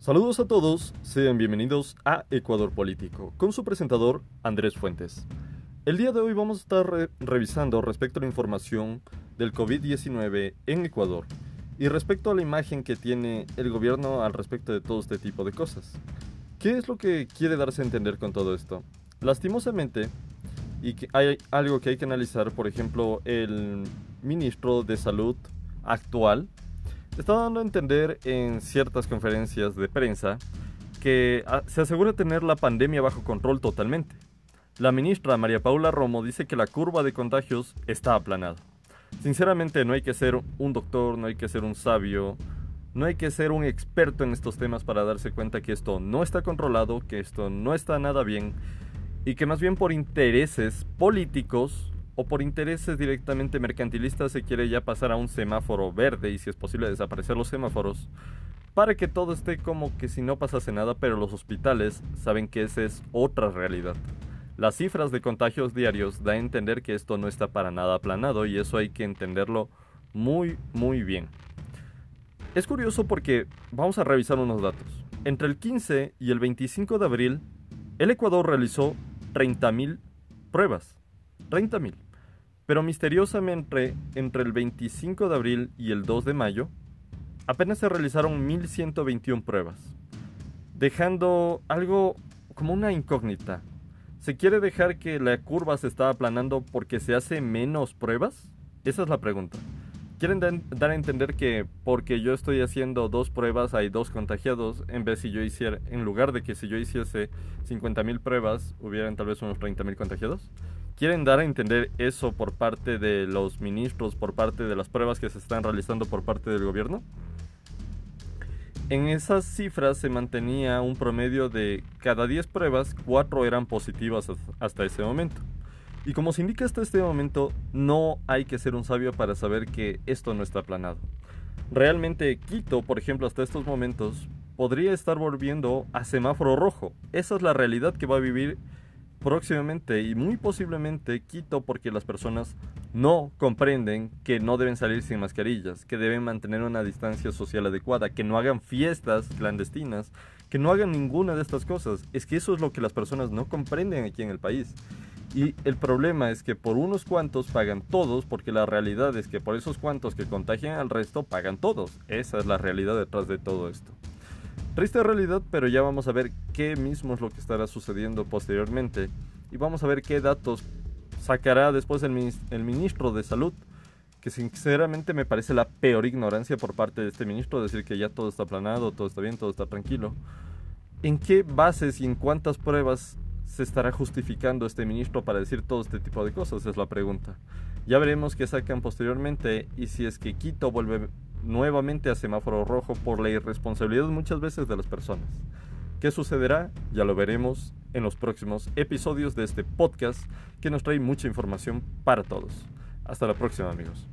Saludos a todos, sean bienvenidos a Ecuador Político, con su presentador Andrés Fuentes. El día de hoy vamos a estar revisando respecto a la información del COVID-19 en Ecuador y respecto a la imagen que tiene el gobierno al respecto de todo este tipo de cosas. ¿Qué es lo que quiere darse a entender con todo esto? Lastimosamente, y hay algo que hay que analizar, por ejemplo, el ministro de Salud actual, está dando a entender en ciertas conferencias de prensa que ah, se asegura tener la pandemia bajo control totalmente. La ministra María Paula Romo dice que la curva de contagios está aplanada. Sinceramente no hay que ser un doctor, no hay que ser un sabio, no hay que ser un experto en estos temas para darse cuenta que esto no está controlado, que esto no está nada bien y que más bien por intereses políticos o por intereses directamente mercantilistas se quiere ya pasar a un semáforo verde y si es posible desaparecer los semáforos para que todo esté como que si no pasase nada, pero los hospitales saben que esa es otra realidad. Las cifras de contagios diarios da a entender que esto no está para nada aplanado y eso hay que entenderlo muy muy bien. Es curioso porque vamos a revisar unos datos. Entre el 15 y el 25 de abril, el Ecuador realizó 30.000 pruebas. 30.000. Pero misteriosamente, entre el 25 de abril y el 2 de mayo, apenas se realizaron 1121 pruebas, dejando algo como una incógnita. ¿Se quiere dejar que la curva se está aplanando porque se hace menos pruebas? Esa es la pregunta. ¿Quieren dar a entender que porque yo estoy haciendo dos pruebas hay dos contagiados en vez si yo hiciera, en lugar de que si yo hiciese 50.000 pruebas hubieran tal vez unos 30.000 contagiados? Quieren dar a entender eso por parte de los ministros, por parte de las pruebas que se están realizando por parte del gobierno? En esas cifras se mantenía un promedio de cada 10 pruebas, 4 eran positivas hasta ese momento. Y como se indica hasta este momento, no hay que ser un sabio para saber que esto no está planado. Realmente Quito, por ejemplo, hasta estos momentos, podría estar volviendo a semáforo rojo. Esa es la realidad que va a vivir próximamente y muy posiblemente Quito porque las personas no comprenden que no deben salir sin mascarillas, que deben mantener una distancia social adecuada, que no hagan fiestas clandestinas, que no hagan ninguna de estas cosas. Es que eso es lo que las personas no comprenden aquí en el país. Y el problema es que por unos cuantos pagan todos, porque la realidad es que por esos cuantos que contagian al resto pagan todos. Esa es la realidad detrás de todo esto. Triste realidad, pero ya vamos a ver qué mismo es lo que estará sucediendo posteriormente y vamos a ver qué datos sacará después el, ministro de Salud, que sinceramente me parece la peor ignorancia por parte de este ministro, decir que ya todo está planado, todo está bien, todo está tranquilo. ¿En qué bases y en cuántas pruebas se estará justificando este ministro para decir todo este tipo de cosas? Es la pregunta. Ya veremos qué sacan posteriormente y si es que Quito vuelve nuevamente a semáforo rojo por la irresponsabilidad muchas veces de las personas. ¿Qué sucederá? Ya lo veremos en los próximos episodios de este podcast que nos trae mucha información para todos. Hasta la próxima amigos.